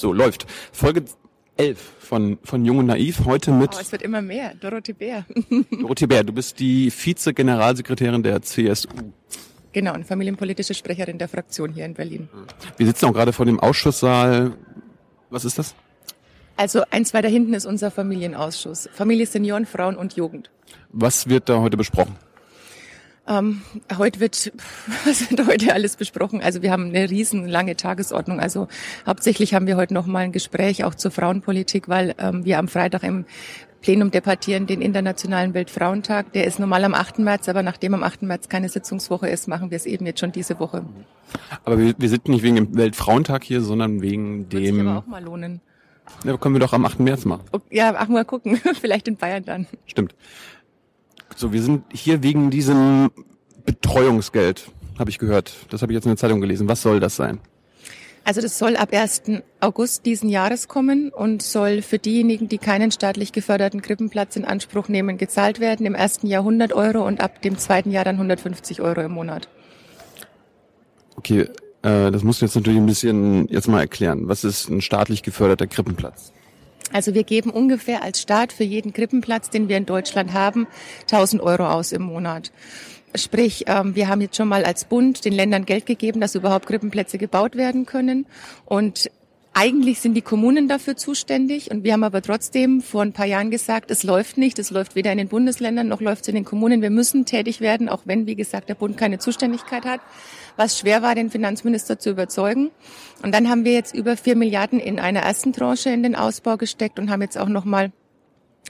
So, läuft. Folge 11 von, von Jung und Naiv, heute mit... Oh, es wird immer mehr. Dorothee Bär. Dorothee Bär, du bist die Vize-Generalsekretärin der CSU. Genau, und familienpolitische Sprecherin der Fraktion hier in Berlin. Wir sitzen auch gerade vor dem Ausschusssaal. Was ist das? Also eins weiter hinten ist unser Familienausschuss. Familie, Senioren, Frauen und Jugend. Was wird da heute besprochen? Ähm, heute wird, was wird heute alles besprochen? Also wir haben eine riesenlange Tagesordnung. Also hauptsächlich haben wir heute noch mal ein Gespräch auch zur Frauenpolitik, weil ähm, wir am Freitag im Plenum debattieren den Internationalen Weltfrauentag. Der ist normal am 8. März, aber nachdem am 8. März keine Sitzungswoche ist, machen wir es eben jetzt schon diese Woche. Aber wir, wir sind nicht wegen dem Weltfrauentag hier, sondern wegen dem... Sich aber auch mal lohnen. Ja, können wir doch am 8. März machen. Ja, ach mal gucken. Vielleicht in Bayern dann. Stimmt. So, wir sind hier wegen diesem Betreuungsgeld, habe ich gehört. Das habe ich jetzt in der Zeitung gelesen. Was soll das sein? Also das soll ab 1. August diesen Jahres kommen und soll für diejenigen, die keinen staatlich geförderten Krippenplatz in Anspruch nehmen, gezahlt werden. Im ersten Jahr 100 Euro und ab dem zweiten Jahr dann 150 Euro im Monat. Okay, äh, das musst du jetzt natürlich ein bisschen jetzt mal erklären. Was ist ein staatlich geförderter Krippenplatz? Also wir geben ungefähr als Staat für jeden Krippenplatz, den wir in Deutschland haben, 1000 Euro aus im Monat. Sprich, ähm, wir haben jetzt schon mal als Bund den Ländern Geld gegeben, dass überhaupt Krippenplätze gebaut werden können. Und eigentlich sind die Kommunen dafür zuständig und wir haben aber trotzdem vor ein paar Jahren gesagt, es läuft nicht, es läuft weder in den Bundesländern noch läuft es in den Kommunen. Wir müssen tätig werden, auch wenn, wie gesagt, der Bund keine Zuständigkeit hat, was schwer war, den Finanzminister zu überzeugen. Und dann haben wir jetzt über vier Milliarden in einer ersten Tranche in den Ausbau gesteckt und haben jetzt auch noch mal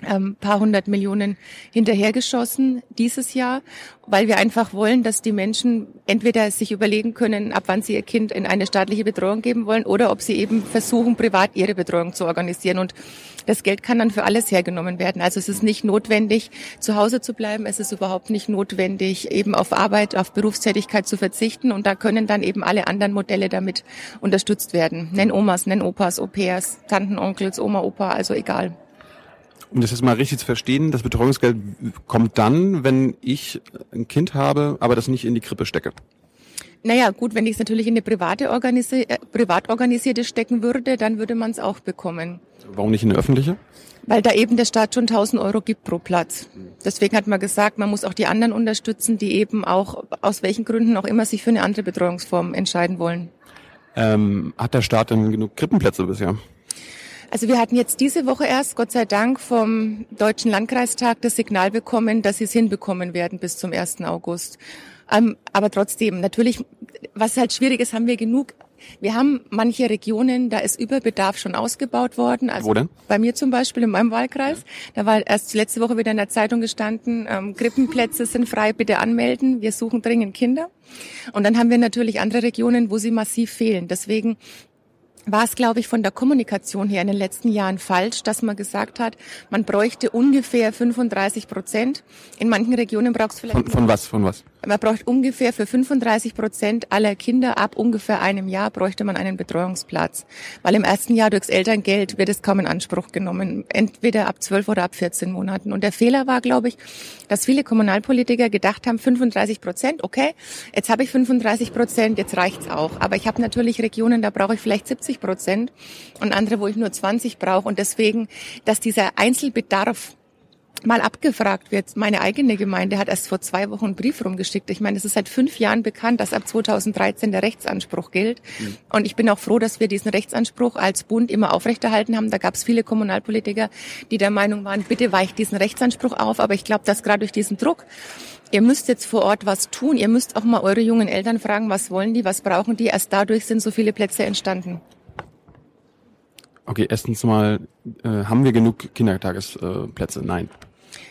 ähm, paar hundert Millionen hinterhergeschossen dieses Jahr, weil wir einfach wollen, dass die Menschen entweder sich überlegen können, ab wann sie ihr Kind in eine staatliche Betreuung geben wollen oder ob sie eben versuchen, privat ihre Betreuung zu organisieren. Und das Geld kann dann für alles hergenommen werden. Also es ist nicht notwendig, zu Hause zu bleiben. Es ist überhaupt nicht notwendig, eben auf Arbeit, auf Berufstätigkeit zu verzichten. Und da können dann eben alle anderen Modelle damit unterstützt werden. Nenn Omas, nenn Opas, Au-pairs, Tanten, Onkels, Oma, Opa, also egal um das jetzt mal richtig zu verstehen, das Betreuungsgeld kommt dann, wenn ich ein Kind habe, aber das nicht in die Krippe stecke. Naja, gut, wenn ich es natürlich in eine private organisi äh, privat organisierte stecken würde, dann würde man es auch bekommen. Warum nicht in eine öffentliche? Weil da eben der Staat schon 1000 Euro gibt pro Platz. Deswegen hat man gesagt, man muss auch die anderen unterstützen, die eben auch aus welchen Gründen auch immer sich für eine andere Betreuungsform entscheiden wollen. Ähm, hat der Staat denn genug Krippenplätze bisher? Also wir hatten jetzt diese Woche erst, Gott sei Dank, vom Deutschen Landkreistag das Signal bekommen, dass sie es hinbekommen werden bis zum 1. August. Ähm, aber trotzdem, natürlich, was halt schwierig ist, haben wir genug wir haben manche Regionen, da ist Überbedarf schon ausgebaut worden. Also Wo denn? Bei mir zum Beispiel in meinem Wahlkreis. Da war erst letzte Woche wieder in der Zeitung gestanden, ähm, Krippenplätze sind frei, bitte anmelden. Wir suchen dringend Kinder. Und dann haben wir natürlich andere Regionen, wo sie massiv fehlen. Deswegen war es, glaube ich, von der Kommunikation her in den letzten Jahren falsch, dass man gesagt hat, man bräuchte ungefähr 35 Prozent. In manchen Regionen braucht es vielleicht... Von, von was? Von was? Man braucht ungefähr für 35 Prozent aller Kinder ab ungefähr einem Jahr bräuchte man einen Betreuungsplatz. Weil im ersten Jahr durchs Elterngeld wird es kaum in Anspruch genommen. Entweder ab 12 oder ab 14 Monaten. Und der Fehler war, glaube ich, dass viele Kommunalpolitiker gedacht haben, 35 Prozent, okay, jetzt habe ich 35 Prozent, jetzt reicht's auch. Aber ich habe natürlich Regionen, da brauche ich vielleicht 70 Prozent und andere, wo ich nur 20 brauche. Und deswegen, dass dieser Einzelbedarf mal abgefragt wird. Meine eigene Gemeinde hat erst vor zwei Wochen einen Brief rumgeschickt. Ich meine, es ist seit fünf Jahren bekannt, dass ab 2013 der Rechtsanspruch gilt. Mhm. Und ich bin auch froh, dass wir diesen Rechtsanspruch als Bund immer aufrechterhalten haben. Da gab es viele Kommunalpolitiker, die der Meinung waren, bitte weicht diesen Rechtsanspruch auf. Aber ich glaube, dass gerade durch diesen Druck Ihr müsst jetzt vor Ort was tun. Ihr müsst auch mal eure jungen Eltern fragen, was wollen die, was brauchen die. Erst dadurch sind so viele Plätze entstanden. Okay, erstens mal, äh, haben wir genug Kindertagesplätze? Nein.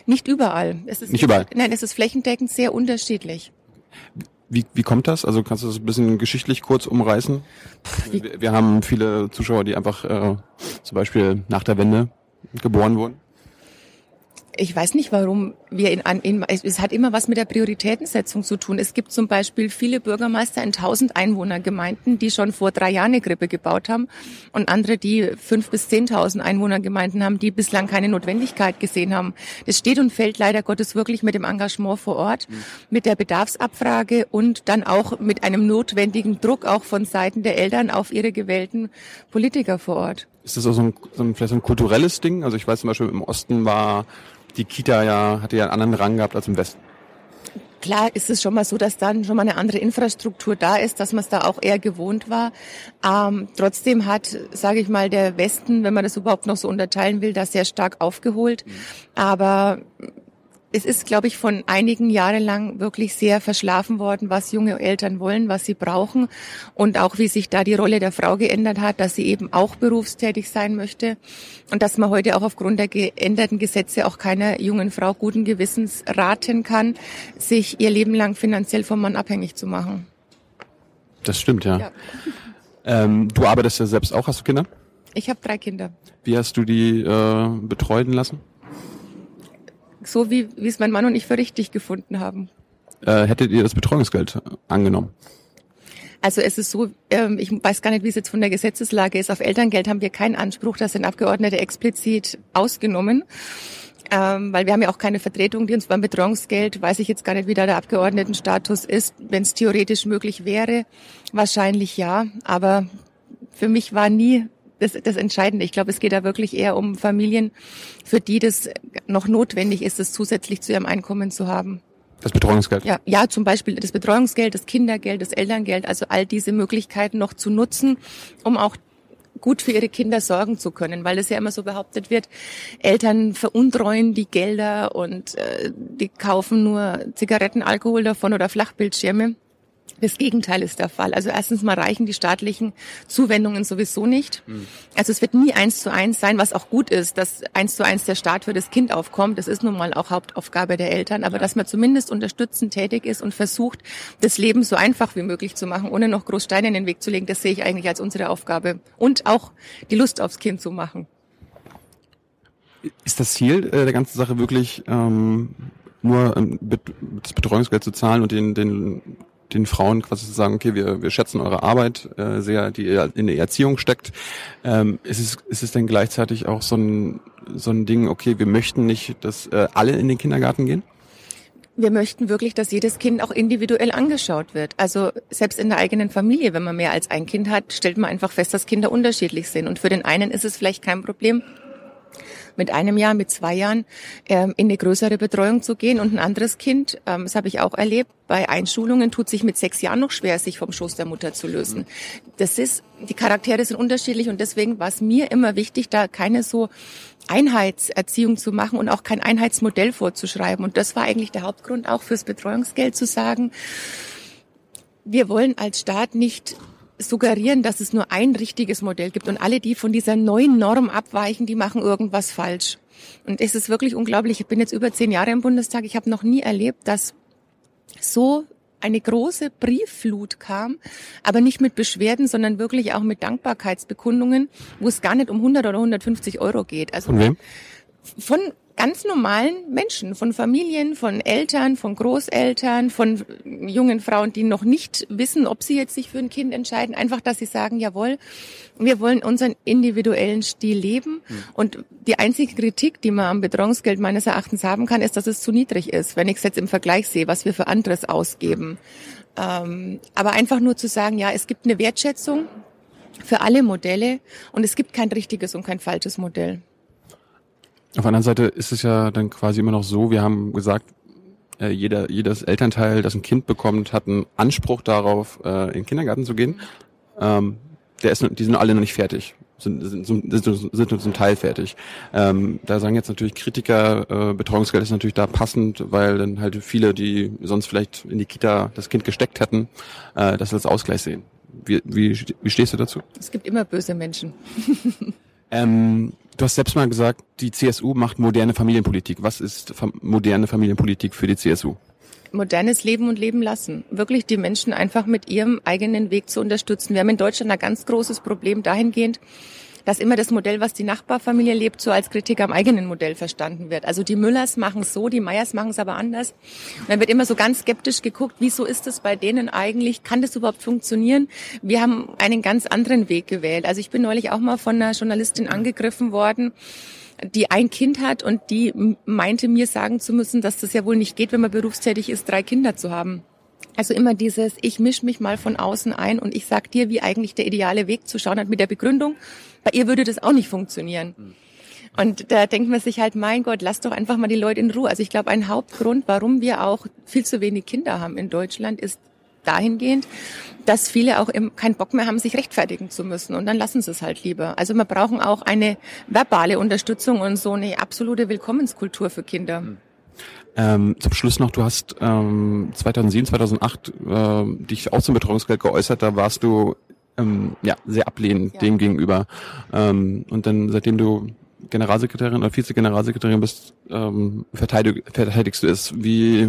Nicht überall. Es ist nicht überall. Nein, es ist flächendeckend sehr unterschiedlich. Wie, wie kommt das? Also kannst du das ein bisschen geschichtlich kurz umreißen? Wir, wir haben viele Zuschauer, die einfach äh, zum Beispiel nach der Wende geboren wurden. Ich weiß nicht, warum wir in, in, es hat immer was mit der Prioritätensetzung zu tun. Es gibt zum Beispiel viele Bürgermeister in 1000 Einwohnergemeinden, die schon vor drei Jahren eine Krippe gebaut haben und andere, die fünf bis 10.000 Einwohnergemeinden haben, die bislang keine Notwendigkeit gesehen haben. Das steht und fällt leider Gottes wirklich mit dem Engagement vor Ort, mhm. mit der Bedarfsabfrage und dann auch mit einem notwendigen Druck auch von Seiten der Eltern auf ihre gewählten Politiker vor Ort. Ist das auch so ein, so ein, vielleicht so ein kulturelles Ding? Also ich weiß zum Beispiel im Osten war die Kita ja, hatte ja einen anderen Rang gehabt als im Westen. Klar ist es schon mal so, dass dann schon mal eine andere Infrastruktur da ist, dass man es da auch eher gewohnt war. Ähm, trotzdem hat, sage ich mal, der Westen, wenn man das überhaupt noch so unterteilen will, da sehr stark aufgeholt. Mhm. Aber es ist, glaube ich, von einigen Jahren lang wirklich sehr verschlafen worden, was junge Eltern wollen, was sie brauchen und auch wie sich da die Rolle der Frau geändert hat, dass sie eben auch berufstätig sein möchte und dass man heute auch aufgrund der geänderten Gesetze auch keiner jungen Frau guten Gewissens raten kann, sich ihr Leben lang finanziell vom Mann abhängig zu machen. Das stimmt, ja. ja. Ähm, du arbeitest ja selbst auch, hast du Kinder? Ich habe drei Kinder. Wie hast du die äh, betreuen lassen? So wie, wie es mein Mann und ich für richtig gefunden haben. Äh, hättet ihr das Betreuungsgeld angenommen? Also es ist so, ähm, ich weiß gar nicht, wie es jetzt von der Gesetzeslage ist. Auf Elterngeld haben wir keinen Anspruch, das sind Abgeordnete explizit ausgenommen. Ähm, weil wir haben ja auch keine Vertretung, die uns beim Betreuungsgeld, weiß ich jetzt gar nicht, wie da der Abgeordnetenstatus ist. Wenn es theoretisch möglich wäre, wahrscheinlich ja. Aber für mich war nie das, das Entscheidende. Ich glaube, es geht da wirklich eher um Familien, für die das noch notwendig ist, das zusätzlich zu ihrem Einkommen zu haben. Das Betreuungsgeld? Ja, ja, zum Beispiel das Betreuungsgeld, das Kindergeld, das Elterngeld, also all diese Möglichkeiten noch zu nutzen, um auch gut für ihre Kinder sorgen zu können, weil es ja immer so behauptet wird, Eltern veruntreuen die Gelder und äh, die kaufen nur Zigaretten, Alkohol davon oder Flachbildschirme. Das Gegenteil ist der Fall. Also erstens mal reichen die staatlichen Zuwendungen sowieso nicht. Mhm. Also es wird nie eins zu eins sein, was auch gut ist, dass eins zu eins der Staat für das Kind aufkommt. Das ist nun mal auch Hauptaufgabe der Eltern. Aber ja. dass man zumindest unterstützend tätig ist und versucht, das Leben so einfach wie möglich zu machen, ohne noch groß Steine in den Weg zu legen, das sehe ich eigentlich als unsere Aufgabe. Und auch die Lust aufs Kind zu machen. Ist das Ziel äh, der ganzen Sache wirklich ähm, nur ähm, das Betreuungsgeld zu zahlen und den, den den Frauen quasi zu sagen, okay, wir, wir schätzen eure Arbeit äh, sehr, die in der Erziehung steckt. Ähm, ist, es, ist es denn gleichzeitig auch so ein, so ein Ding, okay, wir möchten nicht, dass äh, alle in den Kindergarten gehen? wir möchten wirklich, dass jedes Kind auch individuell angeschaut wird. Also selbst in der eigenen Familie, wenn man mehr als ein Kind hat, stellt man einfach fest, dass Kinder unterschiedlich sind. Und für den einen ist es vielleicht kein Problem, mit einem Jahr, mit zwei Jahren ähm, in eine größere Betreuung zu gehen und ein anderes Kind, ähm, das habe ich auch erlebt, bei Einschulungen tut sich mit sechs Jahren noch schwer, sich vom Schoß der Mutter zu lösen. Das ist, die Charaktere sind unterschiedlich und deswegen war es mir immer wichtig, da keine so Einheitserziehung zu machen und auch kein Einheitsmodell vorzuschreiben. Und das war eigentlich der Hauptgrund auch fürs Betreuungsgeld zu sagen, wir wollen als Staat nicht suggerieren, dass es nur ein richtiges Modell gibt und alle, die von dieser neuen Norm abweichen, die machen irgendwas falsch. Und es ist wirklich unglaublich. Ich bin jetzt über zehn Jahre im Bundestag. Ich habe noch nie erlebt, dass so eine große Briefflut kam, aber nicht mit Beschwerden, sondern wirklich auch mit Dankbarkeitsbekundungen, wo es gar nicht um 100 oder 150 Euro geht. Also von wem? Von ganz normalen Menschen, von Familien, von Eltern, von Großeltern, von jungen Frauen, die noch nicht wissen, ob sie jetzt sich für ein Kind entscheiden. Einfach, dass sie sagen, jawohl, wir wollen unseren individuellen Stil leben. Mhm. Und die einzige Kritik, die man am Betreuungsgeld meines Erachtens haben kann, ist, dass es zu niedrig ist, wenn ich es jetzt im Vergleich sehe, was wir für anderes ausgeben. Ähm, aber einfach nur zu sagen, ja, es gibt eine Wertschätzung für alle Modelle und es gibt kein richtiges und kein falsches Modell. Auf der anderen Seite ist es ja dann quasi immer noch so, wir haben gesagt, äh, jeder, jedes Elternteil, das ein Kind bekommt, hat einen Anspruch darauf, äh, in den Kindergarten zu gehen. Ähm, der ist, die sind alle noch nicht fertig, sind, sind, sind, sind nur zum Teil fertig. Ähm, da sagen jetzt natürlich Kritiker, äh, Betreuungsgeld ist natürlich da passend, weil dann halt viele, die sonst vielleicht in die Kita das Kind gesteckt hätten, äh, das als Ausgleich sehen. Wie, wie, wie stehst du dazu? Es gibt immer böse Menschen. ähm, Du hast selbst mal gesagt, die CSU macht moderne Familienpolitik. Was ist moderne Familienpolitik für die CSU? Modernes Leben und Leben lassen. Wirklich die Menschen einfach mit ihrem eigenen Weg zu unterstützen. Wir haben in Deutschland ein ganz großes Problem dahingehend, dass immer das Modell, was die Nachbarfamilie lebt, so als Kritik am eigenen Modell verstanden wird. Also die Müllers machen es so, die Meyers machen es aber anders. Und dann wird immer so ganz skeptisch geguckt, wieso ist es bei denen eigentlich, kann das überhaupt funktionieren? Wir haben einen ganz anderen Weg gewählt. Also ich bin neulich auch mal von einer Journalistin angegriffen worden, die ein Kind hat und die meinte mir sagen zu müssen, dass das ja wohl nicht geht, wenn man berufstätig ist, drei Kinder zu haben. Also immer dieses, ich misch mich mal von außen ein und ich sag dir, wie eigentlich der ideale Weg zu schauen hat mit der Begründung. Bei ihr würde das auch nicht funktionieren. Und da denkt man sich halt, mein Gott, lass doch einfach mal die Leute in Ruhe. Also ich glaube, ein Hauptgrund, warum wir auch viel zu wenig Kinder haben in Deutschland, ist dahingehend, dass viele auch keinen Bock mehr haben, sich rechtfertigen zu müssen. Und dann lassen sie es halt lieber. Also wir brauchen auch eine verbale Unterstützung und so eine absolute Willkommenskultur für Kinder. Hm. Ähm, zum Schluss noch, du hast ähm, 2007, 2008 äh, dich auch zum Betreuungsgeld geäußert, da warst du ähm, ja sehr ablehnend ja. dem gegenüber. Ähm, und dann, seitdem du Generalsekretärin oder Vize-Generalsekretärin bist, ähm, verteidig, verteidigst du es. Wie,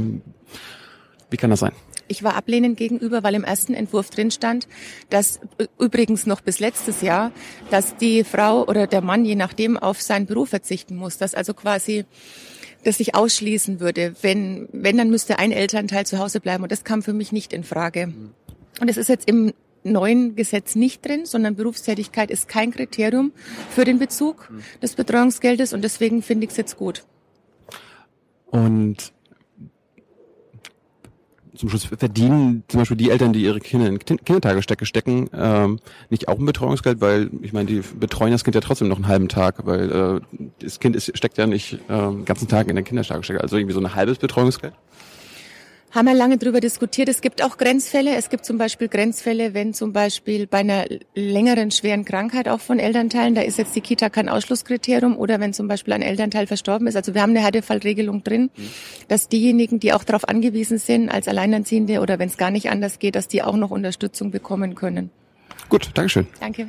wie kann das sein? Ich war ablehnend gegenüber, weil im ersten Entwurf drin stand, dass übrigens noch bis letztes Jahr, dass die Frau oder der Mann je nachdem auf seinen Beruf verzichten muss, dass also quasi das sich ausschließen würde. Wenn, wenn, dann müsste ein Elternteil zu Hause bleiben und das kam für mich nicht in Frage. Und es ist jetzt im neuen Gesetz nicht drin, sondern Berufstätigkeit ist kein Kriterium für den Bezug des Betreuungsgeldes und deswegen finde ich es jetzt gut. Und zum Schluss verdienen zum Beispiel die Eltern, die ihre Kinder in Kindertagestecke stecken, ähm, nicht auch ein Betreuungsgeld, weil ich meine, die betreuen das Kind ja trotzdem noch einen halben Tag, weil äh, das Kind ist, steckt ja nicht äh, den ganzen Tag in der Kindertagestecke, also irgendwie so ein halbes Betreuungsgeld haben wir lange darüber diskutiert. Es gibt auch Grenzfälle. Es gibt zum Beispiel Grenzfälle, wenn zum Beispiel bei einer längeren schweren Krankheit auch von Elternteilen, da ist jetzt die Kita kein Ausschlusskriterium oder wenn zum Beispiel ein Elternteil verstorben ist. Also wir haben eine Härtefallregelung drin, dass diejenigen, die auch darauf angewiesen sind, als Alleinerziehende oder wenn es gar nicht anders geht, dass die auch noch Unterstützung bekommen können. Gut, Dankeschön. Danke.